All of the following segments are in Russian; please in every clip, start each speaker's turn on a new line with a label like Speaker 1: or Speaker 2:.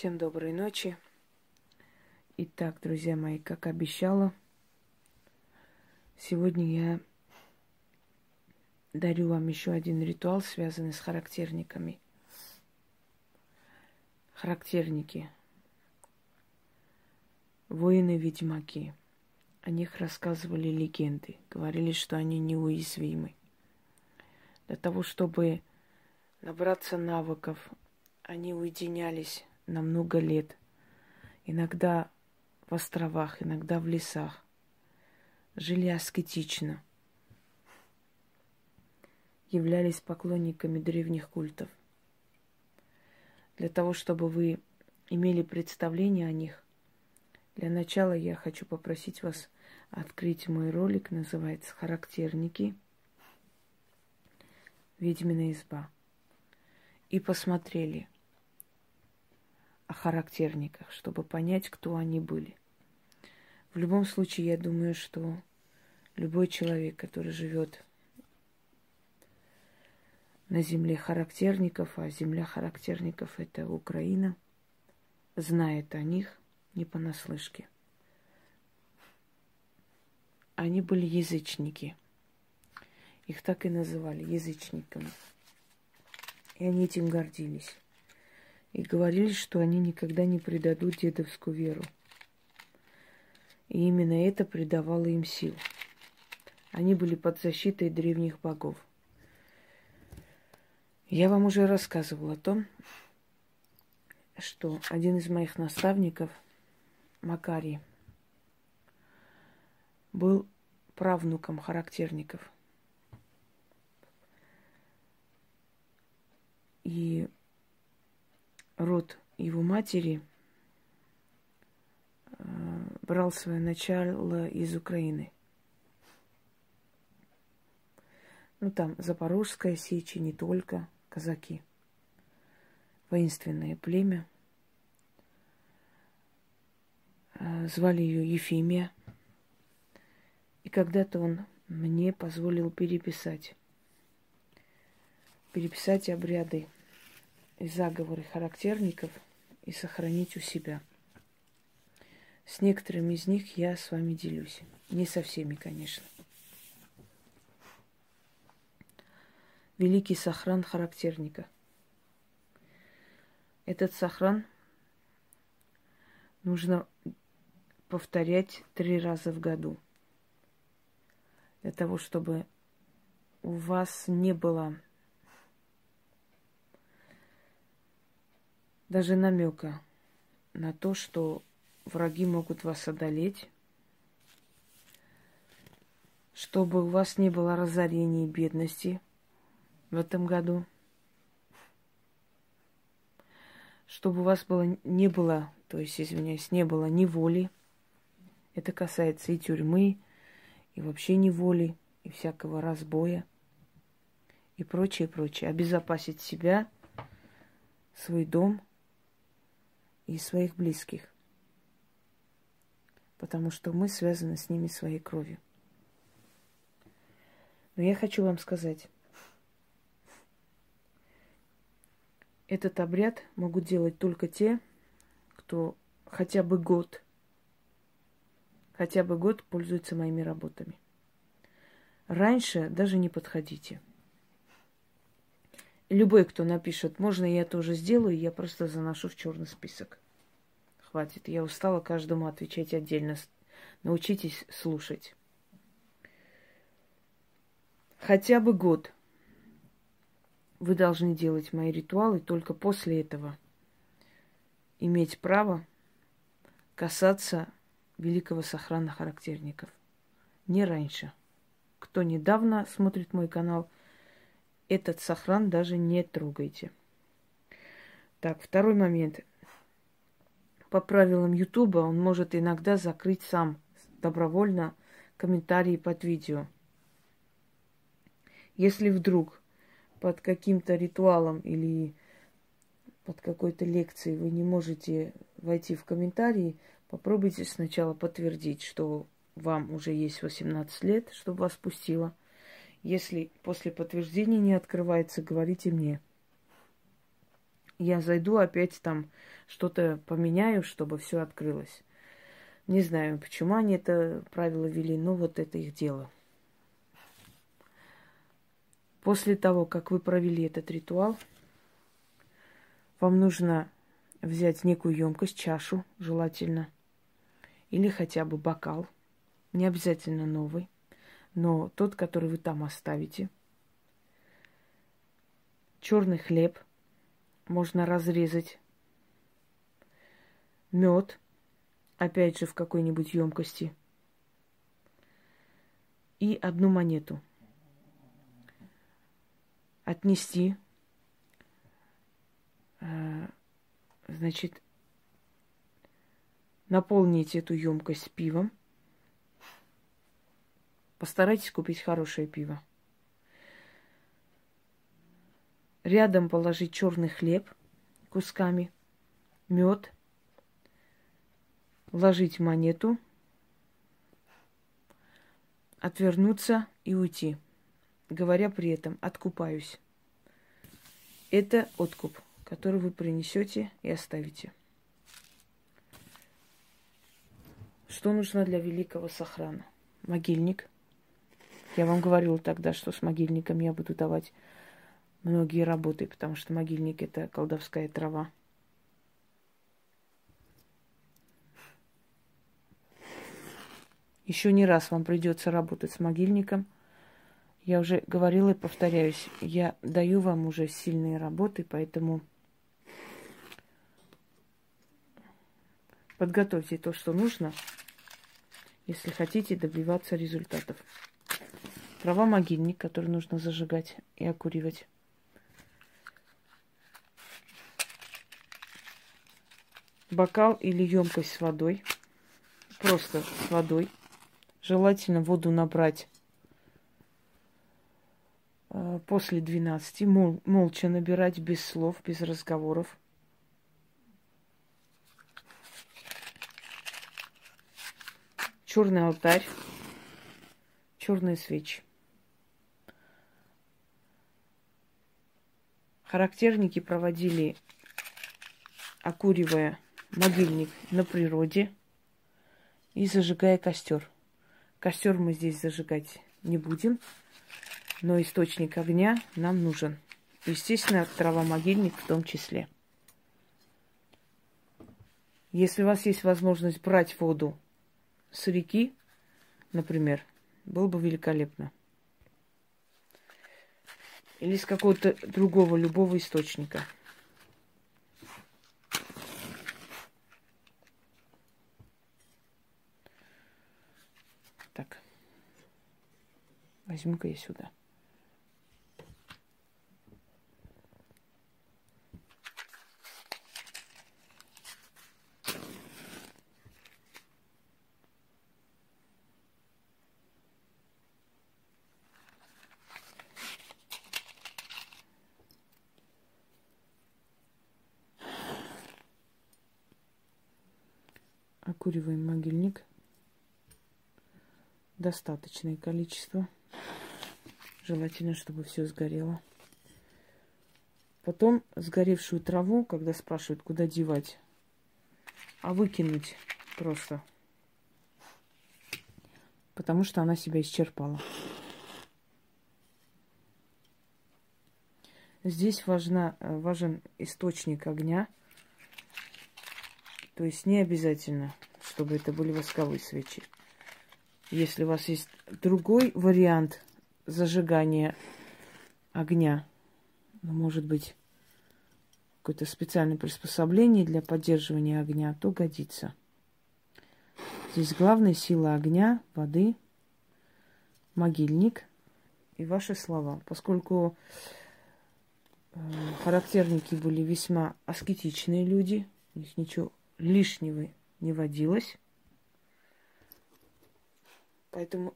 Speaker 1: Всем доброй ночи. Итак, друзья мои, как обещала, сегодня я дарю вам еще один ритуал, связанный с характерниками. Характерники. Воины-ведьмаки. О них рассказывали легенды. Говорили, что они неуязвимы. Для того, чтобы набраться навыков, они уединялись на много лет. Иногда в островах, иногда в лесах. Жили аскетично. Являлись поклонниками древних культов. Для того, чтобы вы имели представление о них, для начала я хочу попросить вас открыть мой ролик, называется «Характерники. Ведьмина изба». И посмотрели – о характерниках, чтобы понять, кто они были. В любом случае, я думаю, что любой человек, который живет на земле характерников, а земля характерников это Украина, знает о них не понаслышке. Они были язычники. Их так и называли язычниками. И они этим гордились и говорили, что они никогда не предадут дедовскую веру. И именно это придавало им сил. Они были под защитой древних богов. Я вам уже рассказывала о том, что один из моих наставников, Макарий, был правнуком характерников. И род его матери э, брал свое начало из Украины. Ну, там Запорожская сечь, и не только, казаки. Воинственное племя. Э, звали ее Ефимия. И когда-то он мне позволил переписать. Переписать обряды и заговоры характерников и сохранить у себя. С некоторыми из них я с вами делюсь. Не со всеми, конечно. Великий сохран характерника. Этот сохран нужно повторять три раза в году. Для того, чтобы у вас не было даже намека на то, что враги могут вас одолеть, чтобы у вас не было разорения и бедности в этом году, чтобы у вас было, не было, то есть, извиняюсь, не было неволи. Это касается и тюрьмы, и вообще неволи, и всякого разбоя, и прочее, прочее. Обезопасить себя, свой дом – и своих близких, потому что мы связаны с ними своей кровью. Но я хочу вам сказать, этот обряд могут делать только те, кто хотя бы год, хотя бы год пользуется моими работами. Раньше даже не подходите – Любой, кто напишет, можно я тоже сделаю, я просто заношу в черный список. Хватит, я устала каждому отвечать отдельно. Научитесь слушать. Хотя бы год вы должны делать мои ритуалы, только после этого иметь право касаться великого сохрана характерников. Не раньше. Кто недавно смотрит мой канал – этот сохран даже не трогайте. Так, второй момент. По правилам Ютуба он может иногда закрыть сам добровольно комментарии под видео. Если вдруг под каким-то ритуалом или под какой-то лекцией вы не можете войти в комментарии, попробуйте сначала подтвердить, что вам уже есть 18 лет, чтобы вас пустило. Если после подтверждения не открывается, говорите мне. я зайду опять там что-то поменяю, чтобы все открылось. Не знаю, почему они это правило вели, но вот это их дело. После того, как вы провели этот ритуал, вам нужно взять некую емкость, чашу, желательно, или хотя бы бокал, не обязательно новый, но тот, который вы там оставите. Черный хлеб можно разрезать, мед, опять же в какой-нибудь емкости, и одну монету – отнести, э, значит, наполнить эту емкость пивом. Постарайтесь купить хорошее пиво. Рядом положить черный хлеб кусками, мед, вложить монету, отвернуться и уйти говоря при этом «откупаюсь». Это откуп, который вы принесете и оставите. Что нужно для великого сохрана? Могильник. Я вам говорила тогда, что с могильником я буду давать многие работы, потому что могильник это колдовская трава. Еще не раз вам придется работать с могильником – я уже говорила и повторяюсь, я даю вам уже сильные работы, поэтому подготовьте то, что нужно, если хотите добиваться результатов. Трава могильник, который нужно зажигать и окуривать. Бокал или емкость с водой. Просто с водой. Желательно воду набрать Э, после 12 мол, молча набирать без слов, без разговоров. Черный алтарь, черные свечи. Характерники проводили, окуривая могильник на природе и зажигая костер. Костер мы здесь зажигать не будем, но источник огня нам нужен. Естественно, трава-могильник в том числе. Если у вас есть возможность брать воду с реки, например, было бы великолепно. Или с какого-то другого, любого источника. Так. Возьму-ка я сюда. Окуриваем могильник. Достаточное количество. Желательно, чтобы все сгорело. Потом сгоревшую траву, когда спрашивают, куда девать, а выкинуть просто. Потому что она себя исчерпала. Здесь важна, важен источник огня. То есть не обязательно чтобы это были восковые свечи. Если у вас есть другой вариант зажигания огня, ну, может быть, какое-то специальное приспособление для поддерживания огня, то годится. Здесь главная сила огня, воды, могильник и ваши слова. Поскольку э, характерники были весьма аскетичные люди, у них ничего лишнего не водилось. Поэтому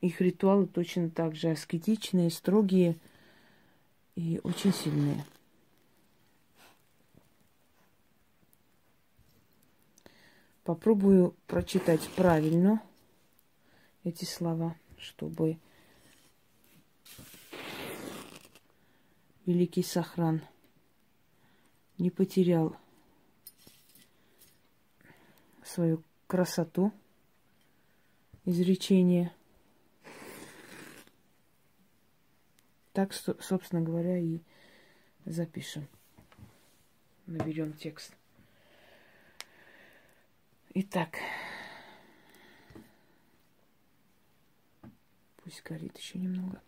Speaker 1: их ритуалы точно так же аскетичные, строгие и очень сильные. Попробую прочитать правильно эти слова, чтобы великий Сохран не потерял свою красоту изречение. Так, собственно говоря, и запишем. Наберем текст. Итак, пусть горит еще немного.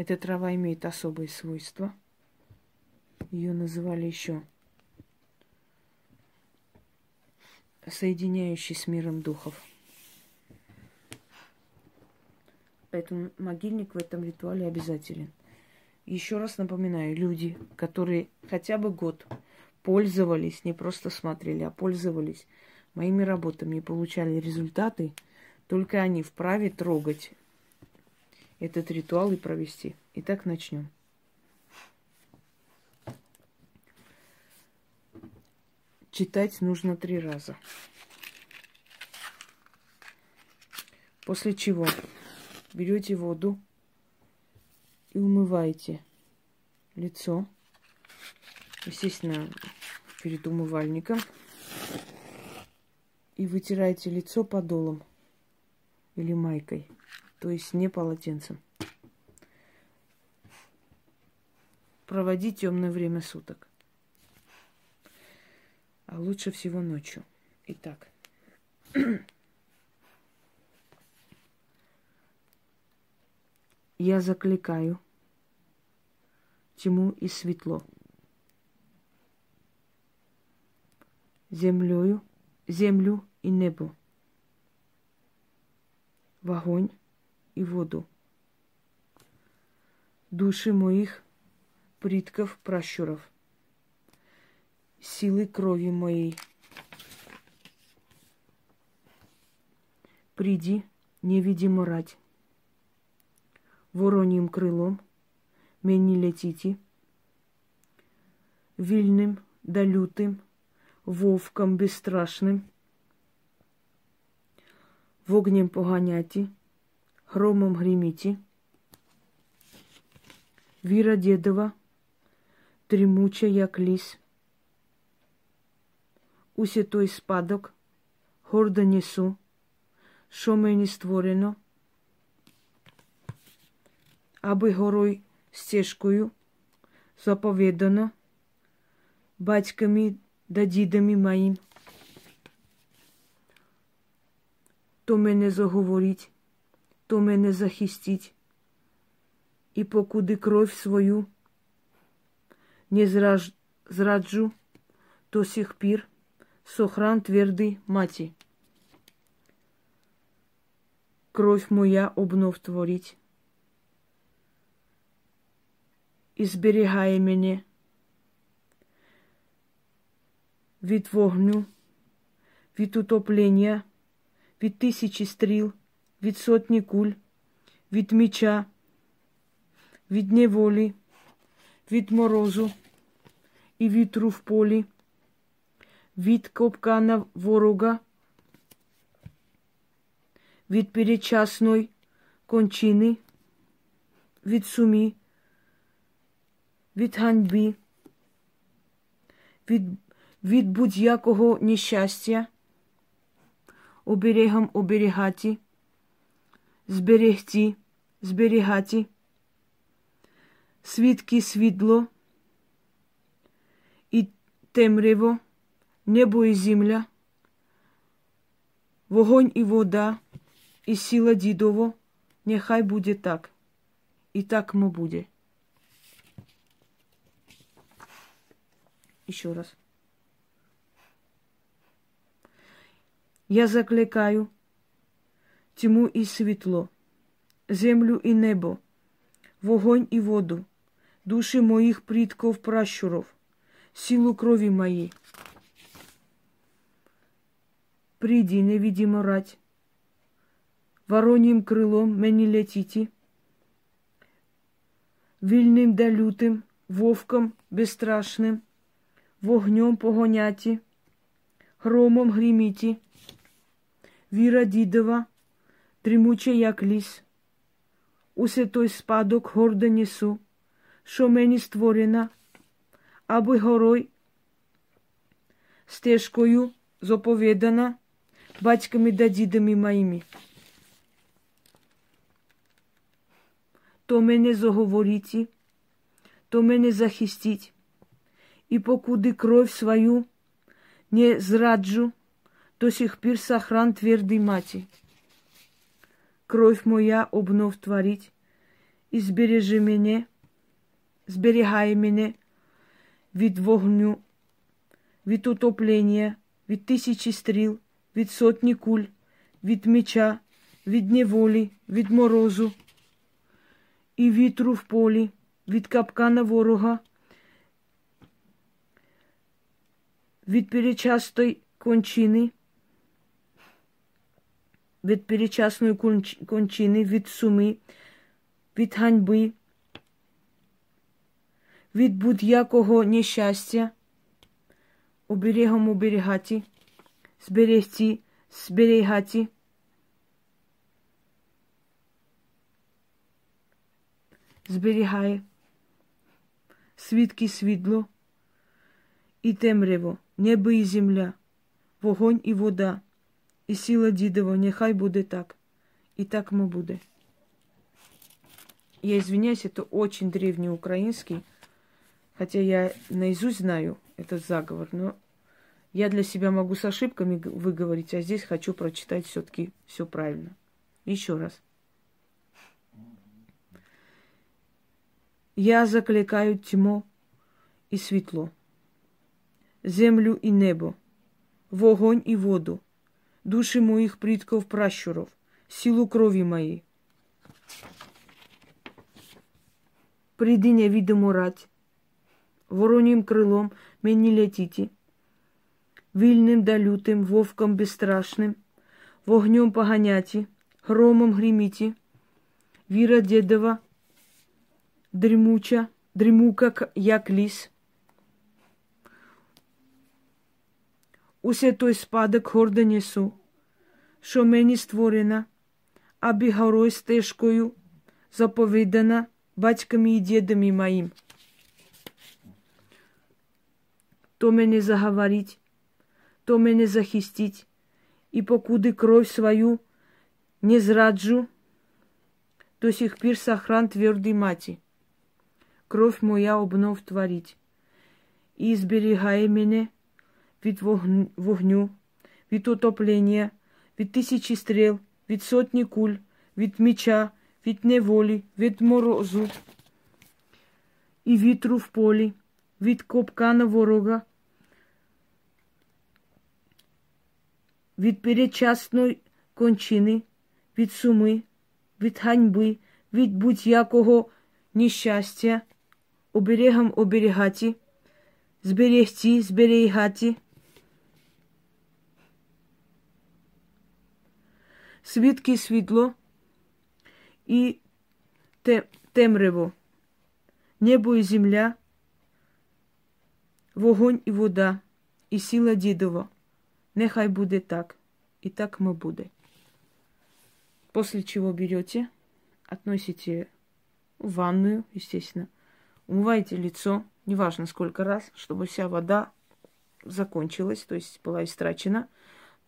Speaker 1: Эта трава имеет особые свойства. Ее называли еще соединяющий с миром духов. Поэтому могильник в этом ритуале обязателен. Еще раз напоминаю, люди, которые хотя бы год пользовались, не просто смотрели, а пользовались моими работами и получали результаты, только они вправе трогать этот ритуал и провести. Итак, начнем. Читать нужно три раза. После чего берете воду и умываете лицо, естественно, перед умывальником, и вытираете лицо подолом или майкой – то есть не полотенцем. Проводить темное время суток. А лучше всего ночью. Итак. Я закликаю тьму и светло. Землею, землю и небо. В огонь и воду. Души моих предков пращуров, силы крови моей. Приди, невидимо рать, вороньим крылом мені летите, вильным да лютым, вовком бесстрашным, вогнем поганяти, громом гремите. Віра дедова, тремуча, як ліс. Усе той спадок гордо несу, що мені створено, аби горой стежкою заповідано батьками да дідами моїм. То мене заговорить то мене захистить. І покуди кров свою не зраж... зраджу, то сих пір сохран твердий маті. Кровь моя обнов творить. І зберігає мене від вогню, від утоплення, від тисячі стріл, від сотні куль, від меча, від неволі, від морозу і вітру в полі, від копкана ворога, від перечасної кончини, від сумі, від ганьби, від, від будь-якого нещастя, оберегом оберігати – зберегти, зберігати, свідки світло і темряво, небо і земля, вогонь і вода, і сила дідово, нехай буде так, і так мо буде. Еще раз. Я закликаю тьму і світло, землю і небо, вогонь і воду, душі моїх предков пращуров, силу крови моей. Приди, невидимо рать, вороньим крылом мені летите, вільним да лютим, вовком безстрашним, вогнем погоняті, громом гриміті, віра дідова, тримуче, як ліс. Усе той спадок гордо несу, що мені створена, аби горой стежкою заповідана батьками да дідами моїми. То мене заговорите, то мене захистить, и покуды кровь свою не зраджу, до сих пір сохран твердый мати. Кровь моя обнов творить, і збережи мене, зберігай мене від вогню, від утоплення, від тисячі стріл, від сотні куль, від меча, від неволі, від морозу і вітру в полі, від капкана ворога, від перечастої кончини, від перечасної кончини, від суми, від ганьби, від будь-якого нещастя, оберегом оберігати, зберегти, зберігати. Зберігає свідки світло і темряво, небо і земля, вогонь і вода, і сила дідова, нехай буде так. И так мы буде. Я извиняюсь, это очень древний украинский, хотя я наизусть знаю этот заговор, но я для себя могу с ошибками выговорить, а здесь хочу прочитать все-таки все правильно. Еще раз. Я закликаю тьму і світло, землю і небо, вогонь і воду, душі моїх предків пращуров, силу крові моєї. Приди невидимо рать, воронім крилом мені летіти, вільним да лютим, вовком безстрашним, вогнем поганяті, громом гриміті, віра дедова, дрімуча, дрімука, як ліс. Усе той спадок гордо несу, що мені створена, аби горой стежкою заповідана батьками і дідами моїм. То мене заговорить, то мене захистить, і покуди кров свою не зраджу, до сих пір сохран твердий мати. Кров моя обнов творить, і зберігає мене від вогню, від утоплення, від тисячі стріл, від сотні куль, від меча, від неволі, від морозу і вітру в полі, від копкана ворога, від передчасної кончини, від суми, від ганьби, від будь-якого нещастя, оберегом оберігати, зберегти, зберігати. Свідки світло і темряво, небо і земля, вогонь і вода, і сила дідова. Нехай буде так, и так мы буде. После чего берете, относите в ванную, естественно, умываете лицо, неважно сколько раз, чтобы вся вода закончилась, то есть была истрачена.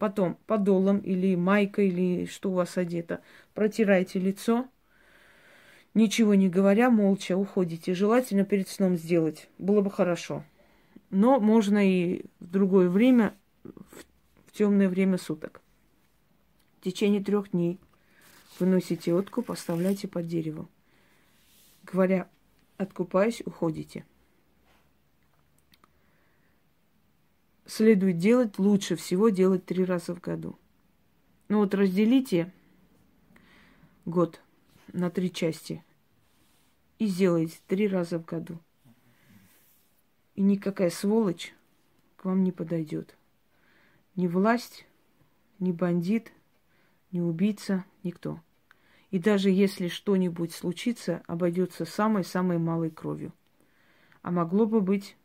Speaker 1: Потом подолом или майкой, или что у вас одето, протираете лицо, ничего не говоря, молча уходите. Желательно перед сном сделать, было бы хорошо. Но можно и в другое время, в, темное время суток. В течение трех дней выносите откуп, оставляйте под деревом. Говоря, откупаясь, уходите. Следует делать, лучше всего делать три раза в году. Ну вот разделите год на три части и сделайте три раза в году. И никакая сволочь к вам не подойдет. Ни власть, ни бандит, ни убийца, никто. И даже если что-нибудь случится, обойдется самой-самой малой кровью. А могло бы быть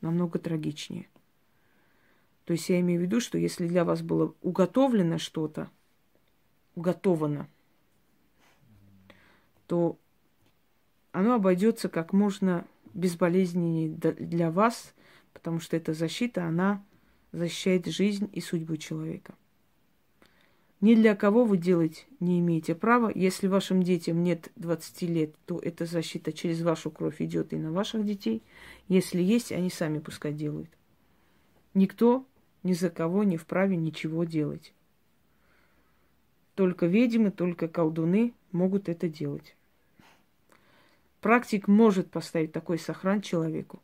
Speaker 1: намного трагичнее. То есть я имею в виду, что если для вас было уготовлено что-то, уготовано, то оно обойдется как можно безболезненнее для вас, потому что эта защита, она защищает жизнь и судьбу человека. Ни для кого вы делать не имеете права. Если вашим детям нет 20 лет, то эта защита через вашу кровь идет и на ваших детей. Если есть, они сами пускай делают. Никто ни за кого не вправе ничего делать. Только ведьмы, только колдуны могут это делать. Практик может поставить такой сохран человеку.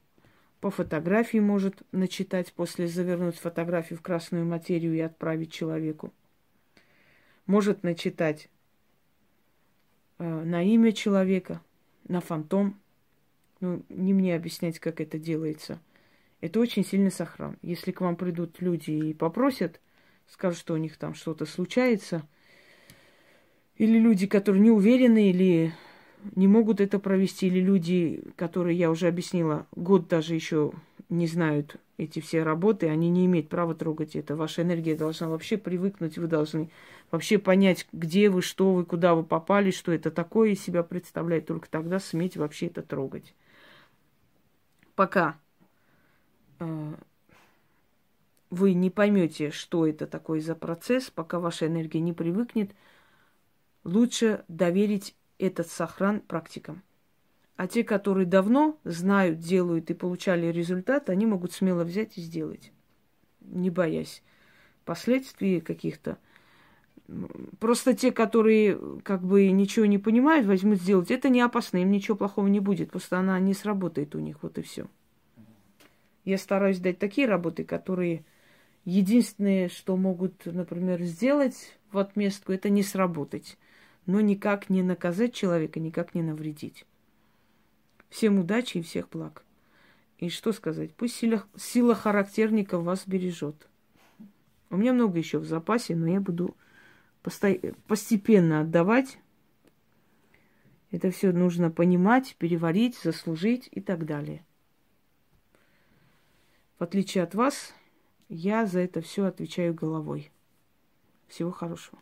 Speaker 1: По фотографии может начитать, после завернуть фотографию в красную материю и отправить человеку может начитать э, на имя человека, на фантом. Ну, не мне объяснять, как это делается. Это очень сильный сохран. Если к вам придут люди и попросят, скажут, что у них там что-то случается, или люди, которые не уверены, или не могут это провести, или люди, которые, я уже объяснила, год даже еще не знают эти все работы, они не имеют права трогать это. Ваша энергия должна вообще привыкнуть, вы должны вообще понять, где вы, что вы, куда вы попали, что это такое из себя представляет. Только тогда суметь вообще это трогать. Пока вы не поймете, что это такое за процесс, пока ваша энергия не привыкнет, лучше доверить этот сохран практикам. А те, которые давно знают, делают и получали результат, они могут смело взять и сделать, не боясь последствий каких-то. Просто те, которые как бы ничего не понимают, возьмут сделать. Это не опасно, им ничего плохого не будет. Просто она не сработает у них, вот и все. Я стараюсь дать такие работы, которые единственное, что могут, например, сделать в отместку, это не сработать. Но никак не наказать человека, никак не навредить. Всем удачи и всех благ. И что сказать? Пусть сила, сила характерника вас бережет. У меня много еще в запасе, но я буду посто... постепенно отдавать. Это все нужно понимать, переварить, заслужить и так далее. В отличие от вас, я за это все отвечаю головой. Всего хорошего.